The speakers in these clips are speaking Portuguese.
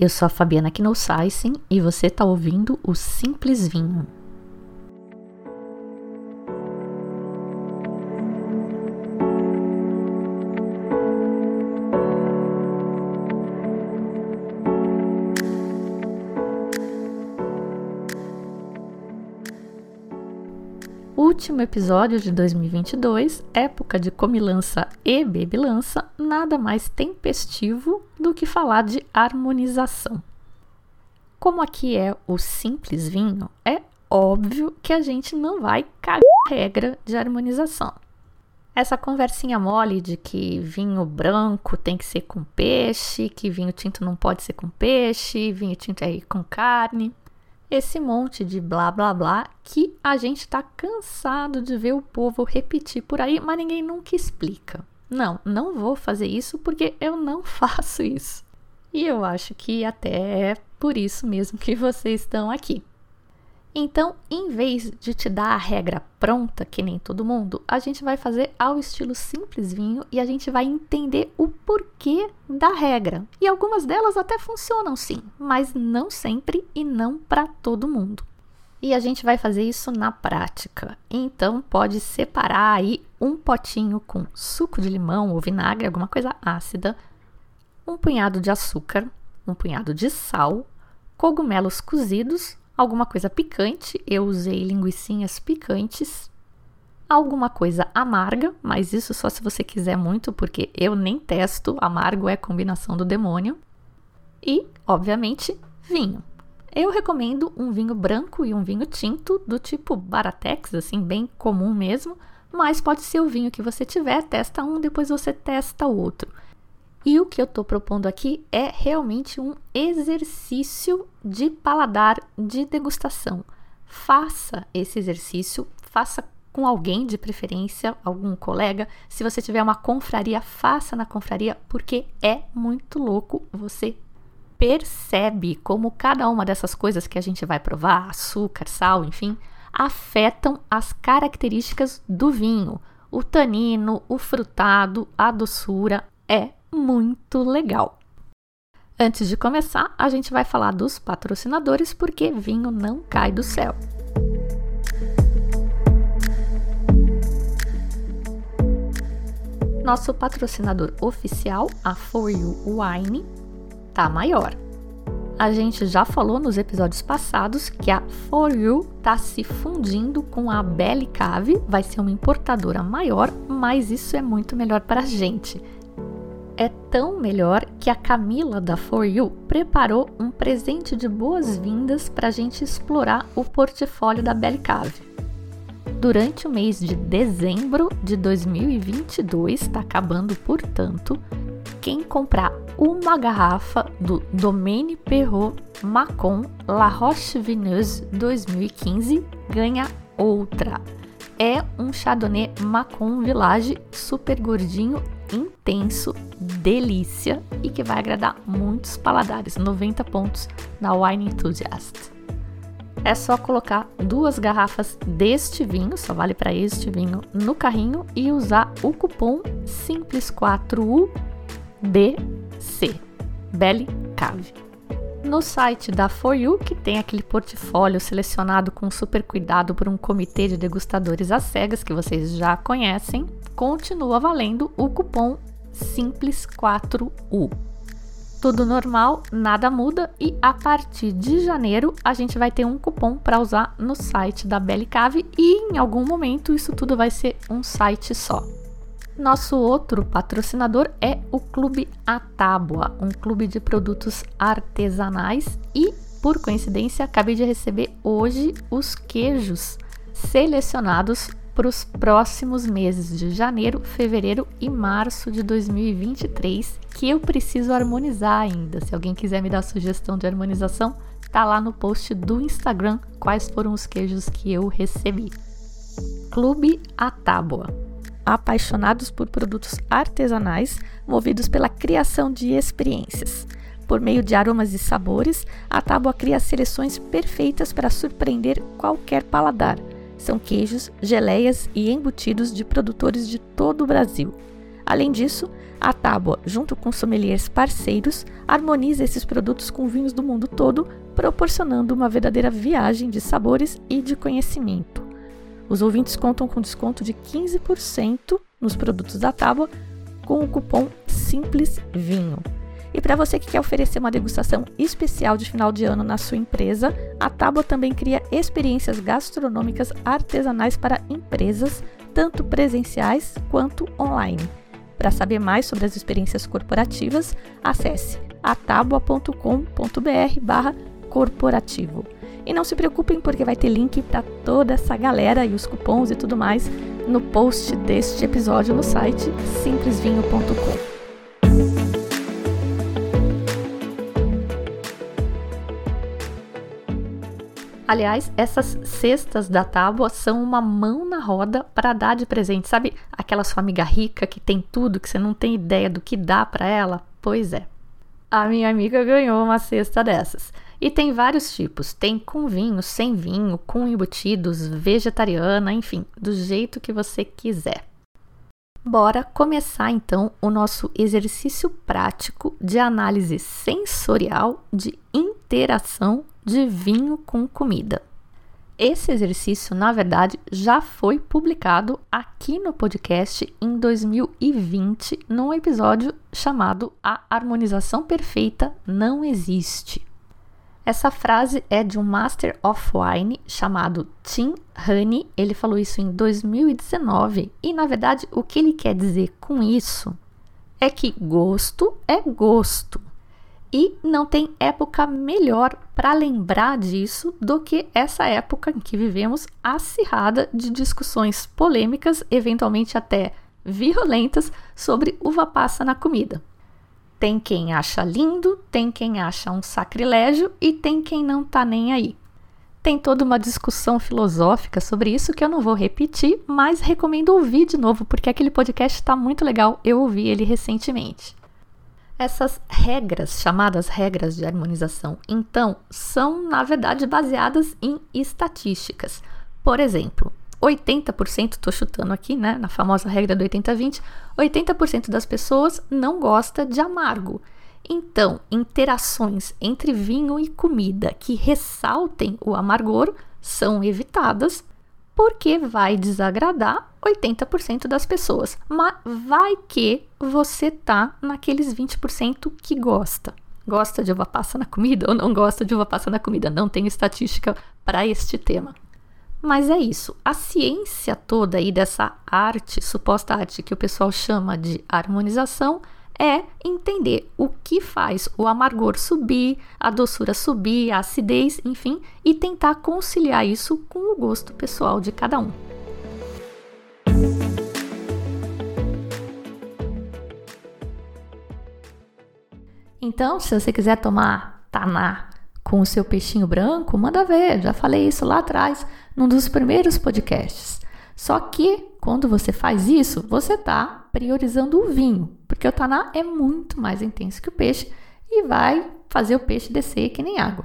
eu sou a Fabiana Knossaisen e você está ouvindo o Simples Vinho. Último episódio de 2022, época de comilança e bebilança, nada mais tempestivo do que falar de harmonização. Como aqui é o simples vinho, é óbvio que a gente não vai cagar regra de harmonização. Essa conversinha mole de que vinho branco tem que ser com peixe, que vinho tinto não pode ser com peixe, vinho tinto é com carne esse monte de blá blá blá que a gente está cansado de ver o povo repetir por aí, mas ninguém nunca explica. Não, não vou fazer isso porque eu não faço isso. E eu acho que até é por isso mesmo que vocês estão aqui. Então, em vez de te dar a regra pronta, que nem todo mundo, a gente vai fazer ao estilo simples vinho e a gente vai entender o porquê da regra. E algumas delas até funcionam sim, mas não sempre e não para todo mundo. E a gente vai fazer isso na prática. Então, pode separar aí um potinho com suco de limão ou vinagre, alguma coisa ácida, um punhado de açúcar, um punhado de sal, cogumelos cozidos alguma coisa picante, eu usei linguiçinhas picantes, alguma coisa amarga, mas isso só se você quiser muito, porque eu nem testo, amargo é combinação do demônio, e, obviamente, vinho. Eu recomendo um vinho branco e um vinho tinto, do tipo Baratex, assim, bem comum mesmo, mas pode ser o vinho que você tiver, testa um, depois você testa o outro. E o que eu estou propondo aqui é realmente um exercício de paladar, de degustação. Faça esse exercício, faça com alguém de preferência, algum colega. Se você tiver uma confraria, faça na confraria, porque é muito louco. Você percebe como cada uma dessas coisas que a gente vai provar, açúcar, sal, enfim, afetam as características do vinho. O tanino, o frutado, a doçura é muito legal. Antes de começar, a gente vai falar dos patrocinadores porque vinho não cai do céu. Nosso patrocinador oficial, a For You Wine, tá maior. A gente já falou nos episódios passados que a For You tá se fundindo com a Belly Cave, vai ser uma importadora maior, mas isso é muito melhor para a gente é tão melhor que a Camila da For You preparou um presente de boas-vindas para a gente explorar o portfólio da Belly Cave. Durante o mês de dezembro de 2022, está acabando portanto, quem comprar uma garrafa do Domaine Perrot Macon La Roche Vineuse 2015 ganha outra. É um Chardonnay Macon Village super gordinho intenso, delícia e que vai agradar muitos paladares. 90 pontos na Wine Enthusiast. É só colocar duas garrafas deste vinho, só vale para este vinho, no carrinho e usar o cupom Simples4UBC. Belly Cave. No site da For You, que tem aquele portfólio selecionado com super cuidado por um comitê de degustadores às cegas que vocês já conhecem, continua valendo o cupom Simples4U. Tudo normal, nada muda e a partir de janeiro a gente vai ter um cupom para usar no site da Bellicave e em algum momento isso tudo vai ser um site só. Nosso outro patrocinador é o Clube Atábua, um clube de produtos artesanais e, por coincidência, acabei de receber hoje os queijos selecionados para os próximos meses de janeiro, fevereiro e março de 2023, que eu preciso harmonizar ainda. Se alguém quiser me dar sugestão de harmonização, tá lá no post do Instagram quais foram os queijos que eu recebi. Clube Atábua apaixonados por produtos artesanais movidos pela criação de experiências. Por meio de aromas e sabores, a tábua cria seleções perfeitas para surpreender qualquer paladar. São queijos, geleias e embutidos de produtores de todo o Brasil. Além disso, a Tábua, junto com sommeliers parceiros, harmoniza esses produtos com vinhos do mundo todo, proporcionando uma verdadeira viagem de sabores e de conhecimento. Os ouvintes contam com desconto de 15% nos produtos da Tábua com o cupom Simples Vinho. E para você que quer oferecer uma degustação especial de final de ano na sua empresa, a Tábua também cria experiências gastronômicas artesanais para empresas, tanto presenciais quanto online. Para saber mais sobre as experiências corporativas, acesse atabua.com.br barra corporativo. E não se preocupem porque vai ter link para toda essa galera e os cupons e tudo mais no post deste episódio no site simplesvinho.com. Aliás, essas cestas da tábua são uma mão na roda para dar de presente. Sabe aquelas família rica que tem tudo, que você não tem ideia do que dá para ela? Pois é. A minha amiga ganhou uma cesta dessas. E tem vários tipos. Tem com vinho, sem vinho, com embutidos, vegetariana, enfim, do jeito que você quiser. Bora começar então o nosso exercício prático de análise sensorial de interação de vinho com comida. Esse exercício, na verdade, já foi publicado aqui no podcast em 2020, num episódio chamado A Harmonização Perfeita Não Existe. Essa frase é de um Master of Wine chamado Tim Honey. Ele falou isso em 2019 e, na verdade, o que ele quer dizer com isso é que gosto é gosto. E não tem época melhor para lembrar disso do que essa época em que vivemos acirrada de discussões polêmicas, eventualmente até violentas, sobre uva passa na comida. Tem quem acha lindo, tem quem acha um sacrilégio e tem quem não tá nem aí. Tem toda uma discussão filosófica sobre isso que eu não vou repetir, mas recomendo ouvir de novo porque aquele podcast está muito legal. Eu ouvi ele recentemente. Essas regras, chamadas regras de harmonização, então, são na verdade baseadas em estatísticas. Por exemplo, 80%, estou chutando aqui, né, na famosa regra do 80-20, 80%, das pessoas não gosta de amargo. Então, interações entre vinho e comida que ressaltem o amargor são evitadas porque vai desagradar 80% das pessoas. Mas vai que você tá naqueles 20% que gosta. Gosta de uva passa na comida ou não gosta de uva passa na comida? Não tem estatística para este tema. Mas é isso. A ciência toda aí dessa arte, suposta arte que o pessoal chama de harmonização, é entender o que faz o amargor subir, a doçura subir, a acidez, enfim, e tentar conciliar isso com o gosto pessoal de cada um. Então, se você quiser tomar taná com o seu peixinho branco, manda ver, já falei isso lá atrás, num dos primeiros podcasts. Só que quando você faz isso, você está priorizando o vinho, porque o taná é muito mais intenso que o peixe e vai fazer o peixe descer que nem água.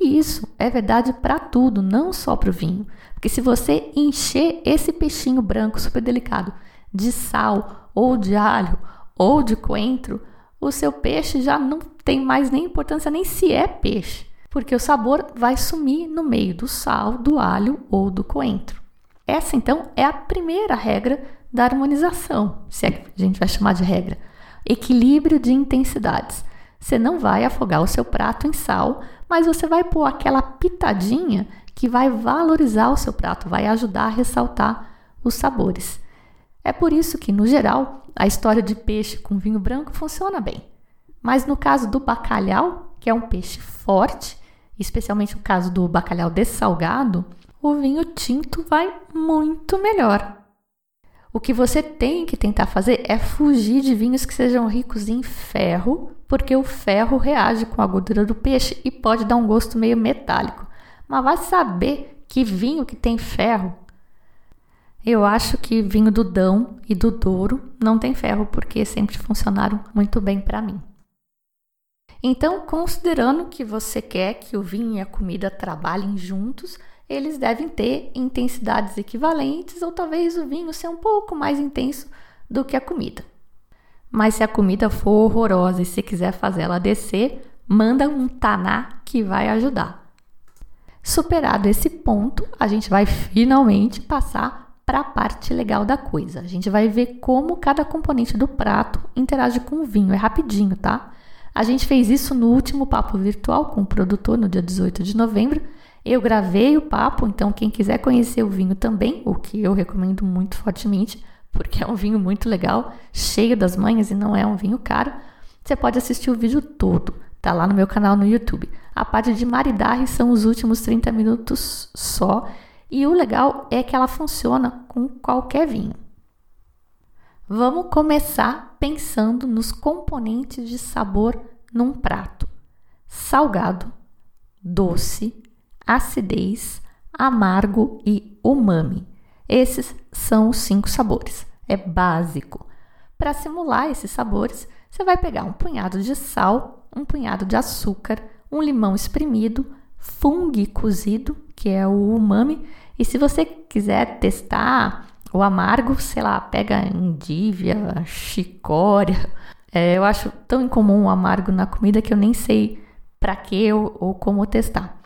E isso é verdade para tudo, não só para o vinho. Porque se você encher esse peixinho branco super delicado de sal ou de alho ou de coentro, o seu peixe já não tem mais nem importância nem se é peixe, porque o sabor vai sumir no meio do sal, do alho ou do coentro. Essa então é a primeira regra da harmonização, se é que a gente vai chamar de regra. Equilíbrio de intensidades. Você não vai afogar o seu prato em sal, mas você vai pôr aquela pitadinha que vai valorizar o seu prato, vai ajudar a ressaltar os sabores. É por isso que, no geral, a história de peixe com vinho branco funciona bem. Mas no caso do bacalhau, que é um peixe forte, especialmente no caso do bacalhau dessalgado, o vinho tinto vai muito melhor. O que você tem que tentar fazer é fugir de vinhos que sejam ricos em ferro, porque o ferro reage com a gordura do peixe e pode dar um gosto meio metálico. Mas vai saber que vinho que tem ferro. Eu acho que vinho do Dão e do Douro não tem ferro porque sempre funcionaram muito bem para mim. Então, considerando que você quer que o vinho e a comida trabalhem juntos, eles devem ter intensidades equivalentes ou talvez o vinho ser um pouco mais intenso do que a comida. Mas se a comida for horrorosa e se quiser fazer ela descer, manda um taná que vai ajudar. Superado esse ponto, a gente vai finalmente passar para a parte legal da coisa. A gente vai ver como cada componente do prato interage com o vinho. É rapidinho, tá? A gente fez isso no último papo virtual com o produtor no dia 18 de novembro. Eu gravei o papo, então quem quiser conhecer o vinho também, o que eu recomendo muito fortemente, porque é um vinho muito legal, cheio das manhas e não é um vinho caro, você pode assistir o vídeo todo. Tá lá no meu canal no YouTube. A parte de maridaje são os últimos 30 minutos só. E o legal é que ela funciona com qualquer vinho. Vamos começar pensando nos componentes de sabor num prato: salgado, doce, acidez, amargo e umami. Esses são os cinco sabores. É básico. Para simular esses sabores, você vai pegar um punhado de sal um punhado de açúcar, um limão espremido, fungo cozido, que é o umami. E se você quiser testar o amargo, sei lá, pega endívia, chicória. É, eu acho tão incomum o amargo na comida que eu nem sei para que ou, ou como testar.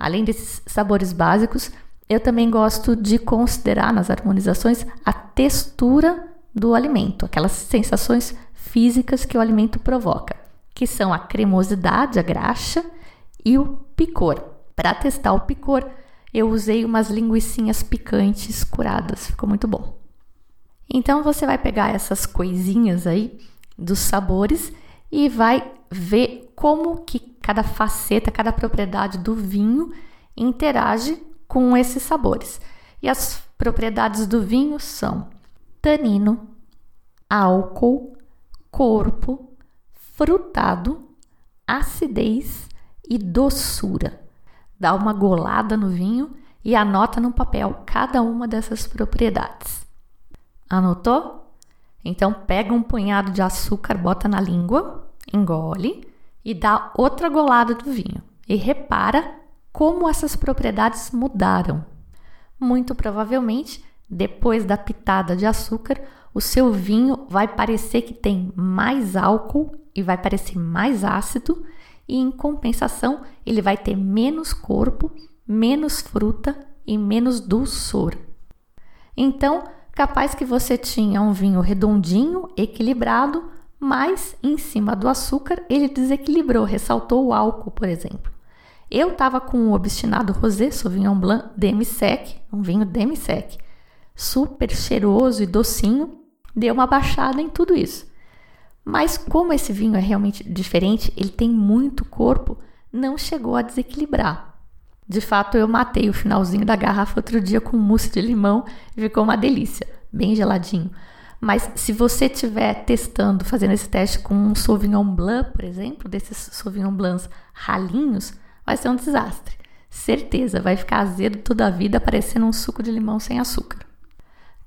Além desses sabores básicos, eu também gosto de considerar nas harmonizações a textura do alimento, aquelas sensações físicas que o alimento provoca que são a cremosidade, a graxa, e o picor. Para testar o picor, eu usei umas linguiçinhas picantes curadas, ficou muito bom. Então você vai pegar essas coisinhas aí dos sabores e vai ver como que cada faceta, cada propriedade do vinho interage com esses sabores. E as propriedades do vinho são tanino, álcool, corpo, frutado, acidez e doçura. Dá uma golada no vinho e anota no papel cada uma dessas propriedades. Anotou? Então pega um punhado de açúcar, bota na língua, engole e dá outra golada do vinho. E repara como essas propriedades mudaram. Muito provavelmente, depois da pitada de açúcar, o seu vinho vai parecer que tem mais álcool e vai parecer mais ácido, e em compensação, ele vai ter menos corpo, menos fruta e menos dulçor. Então, capaz que você tinha um vinho redondinho, equilibrado, mas em cima do açúcar ele desequilibrou, ressaltou o álcool, por exemplo. Eu estava com o obstinado rosé Sauvignon Blanc demi-sec, um vinho demi-sec, super cheiroso e docinho, deu uma baixada em tudo isso. Mas como esse vinho é realmente diferente, ele tem muito corpo, não chegou a desequilibrar. De fato, eu matei o finalzinho da garrafa outro dia com mousse de limão e ficou uma delícia, bem geladinho. Mas se você estiver testando, fazendo esse teste com um Sauvignon Blanc, por exemplo, desses Sauvignon Blancs ralinhos, vai ser um desastre. Certeza, vai ficar azedo toda a vida, parecendo um suco de limão sem açúcar.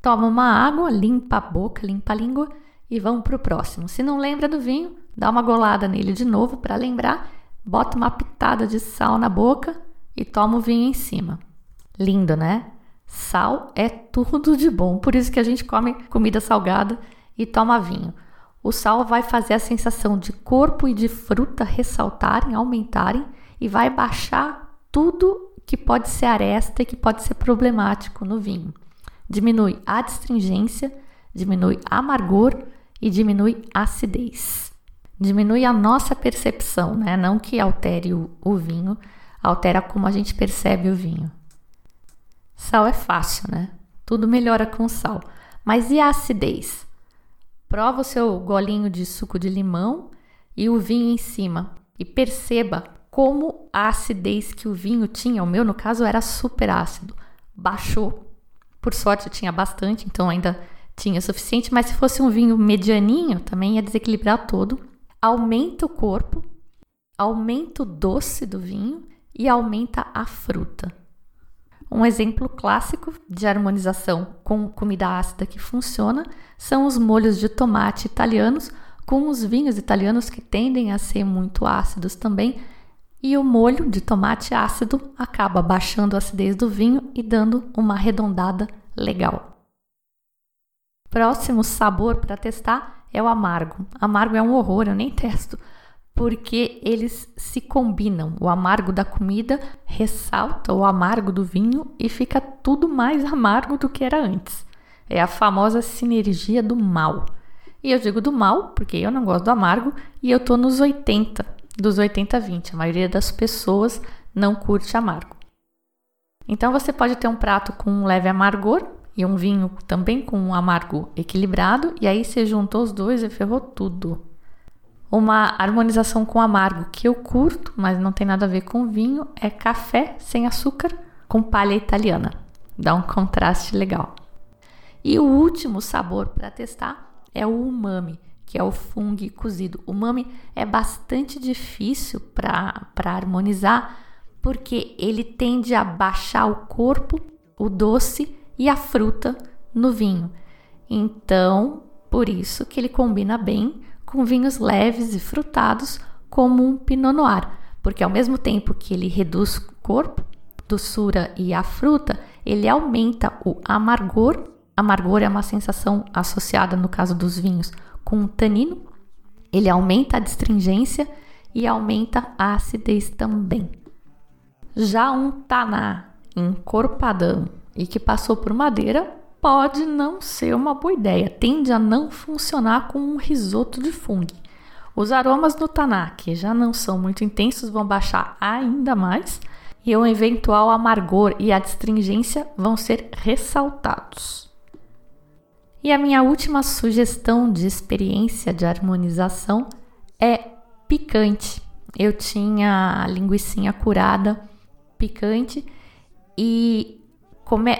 Toma uma água, limpa a boca, limpa a língua e vamos para o próximo. Se não lembra do vinho, dá uma golada nele de novo para lembrar, bota uma pitada de sal na boca e toma o vinho em cima. Lindo, né? Sal é tudo de bom, por isso que a gente come comida salgada e toma vinho. O sal vai fazer a sensação de corpo e de fruta ressaltarem, aumentarem e vai baixar tudo que pode ser aresta e que pode ser problemático no vinho. Diminui a astringência, diminui amargor e diminui acidez. Diminui a nossa percepção, né? Não que altere o, o vinho, altera como a gente percebe o vinho. Sal é fácil, né? Tudo melhora com sal. Mas e a acidez? Prova o seu golinho de suco de limão e o vinho em cima e perceba como a acidez que o vinho tinha, o meu no caso era super ácido, baixou. Por sorte eu tinha bastante, então ainda tinha suficiente, mas se fosse um vinho medianinho, também ia desequilibrar todo. Aumenta o corpo, aumenta o doce do vinho e aumenta a fruta. Um exemplo clássico de harmonização com comida ácida que funciona são os molhos de tomate italianos com os vinhos italianos que tendem a ser muito ácidos também. E o molho de tomate ácido acaba baixando a acidez do vinho e dando uma arredondada legal. Próximo sabor para testar é o amargo. Amargo é um horror, eu nem testo, porque eles se combinam. O amargo da comida ressalta o amargo do vinho e fica tudo mais amargo do que era antes. É a famosa sinergia do mal. E eu digo do mal porque eu não gosto do amargo e eu tô nos 80, dos 80-20. A maioria das pessoas não curte amargo. Então você pode ter um prato com um leve amargor e um vinho também com um amargo equilibrado, e aí você juntou os dois e ferrou tudo. Uma harmonização com amargo que eu curto, mas não tem nada a ver com vinho, é café sem açúcar com palha italiana. Dá um contraste legal. E o último sabor para testar é o umami, que é o fungo cozido. O umami é bastante difícil para harmonizar porque ele tende a baixar o corpo, o doce e a fruta no vinho. Então, por isso que ele combina bem com vinhos leves e frutados, como um Pinot Noir, porque ao mesmo tempo que ele reduz o corpo, doçura e a fruta, ele aumenta o amargor. Amargor é uma sensação associada, no caso dos vinhos, com o tanino. Ele aumenta a distringência e aumenta a acidez também. Já um taná encorpadão e que passou por madeira pode não ser uma boa ideia, tende a não funcionar com um risoto de fungo. Os aromas do taná, que já não são muito intensos, vão baixar ainda mais e o eventual amargor e a astringência vão ser ressaltados. E a minha última sugestão de experiência de harmonização é picante. Eu tinha a linguiça curada picante e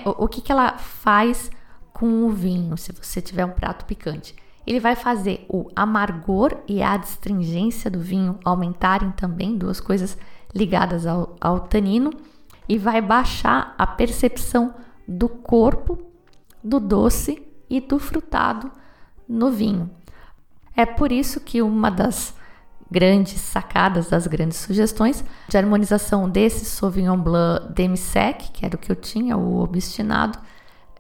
o, o que, que ela faz com o vinho, se você tiver um prato picante? Ele vai fazer o amargor e a astringência do vinho aumentarem também, duas coisas ligadas ao, ao tanino, e vai baixar a percepção do corpo, do doce e do frutado no vinho. É por isso que uma das grandes sacadas, das grandes sugestões de harmonização desse Sauvignon Blanc demi-sec, que era o que eu tinha, o obstinado,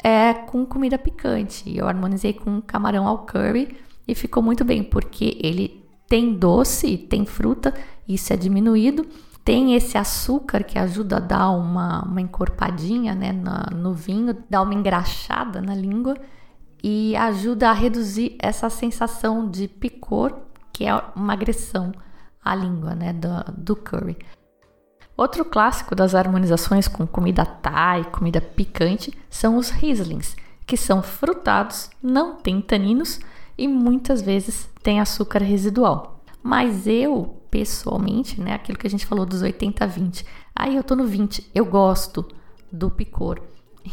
é com comida picante. Eu harmonizei com camarão ao curry e ficou muito bem, porque ele tem doce, tem fruta, isso é diminuído, tem esse açúcar que ajuda a dar uma, uma encorpadinha né, no vinho, dá uma engraxada na língua e ajuda a reduzir essa sensação de picor que é uma agressão à língua, né, do, do curry. Outro clássico das harmonizações com comida thai, comida picante, são os Rieslings, que são frutados, não têm taninos e muitas vezes têm açúcar residual. Mas eu, pessoalmente, né, aquilo que a gente falou dos 80 a 20, aí eu tô no 20, eu gosto do picor.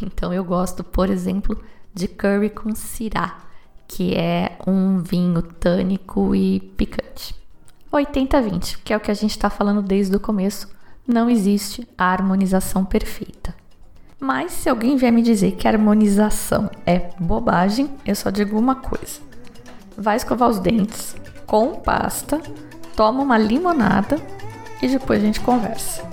Então eu gosto, por exemplo, de curry com sirá que é um vinho tânico e picante. 80-20, que é o que a gente está falando desde o começo, não existe a harmonização perfeita. Mas se alguém vier me dizer que harmonização é bobagem, eu só digo uma coisa: vai escovar os dentes com pasta, toma uma limonada e depois a gente conversa.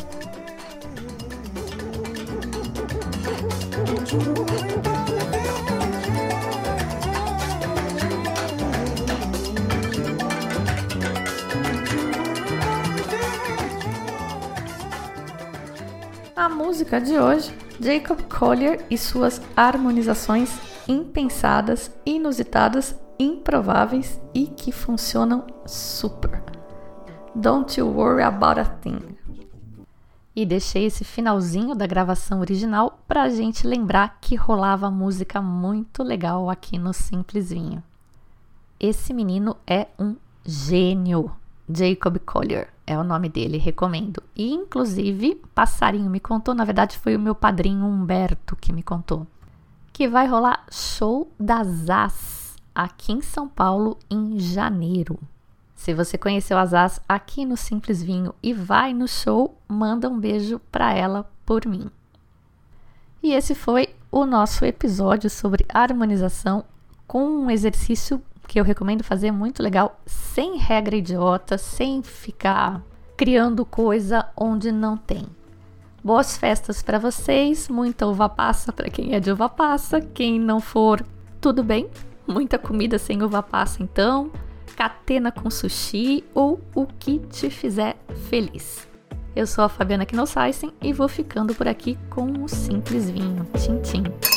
A música de hoje, Jacob Collier e suas harmonizações impensadas, inusitadas, improváveis e que funcionam super. Don't you worry about a thing. E deixei esse finalzinho da gravação original para a gente lembrar que rolava música muito legal aqui no Simples Vinho. Esse menino é um gênio, Jacob Collier é o nome dele, recomendo. E inclusive, passarinho me contou, na verdade foi o meu padrinho Humberto que me contou, que vai rolar show das As aqui em São Paulo em janeiro. Se você conheceu as As aqui no Simples Vinho e vai no show, manda um beijo para ela por mim. E esse foi o nosso episódio sobre harmonização com um exercício que eu recomendo fazer muito legal, sem regra idiota, sem ficar criando coisa onde não tem. Boas festas para vocês, muita uva passa para quem é de uva passa, quem não for, tudo bem, Muita comida sem uva passa, então, catena com sushi ou o que te fizer feliz. Eu sou a Fabiana Knossaisen e vou ficando por aqui com um simples vinho. Tchim, tchim.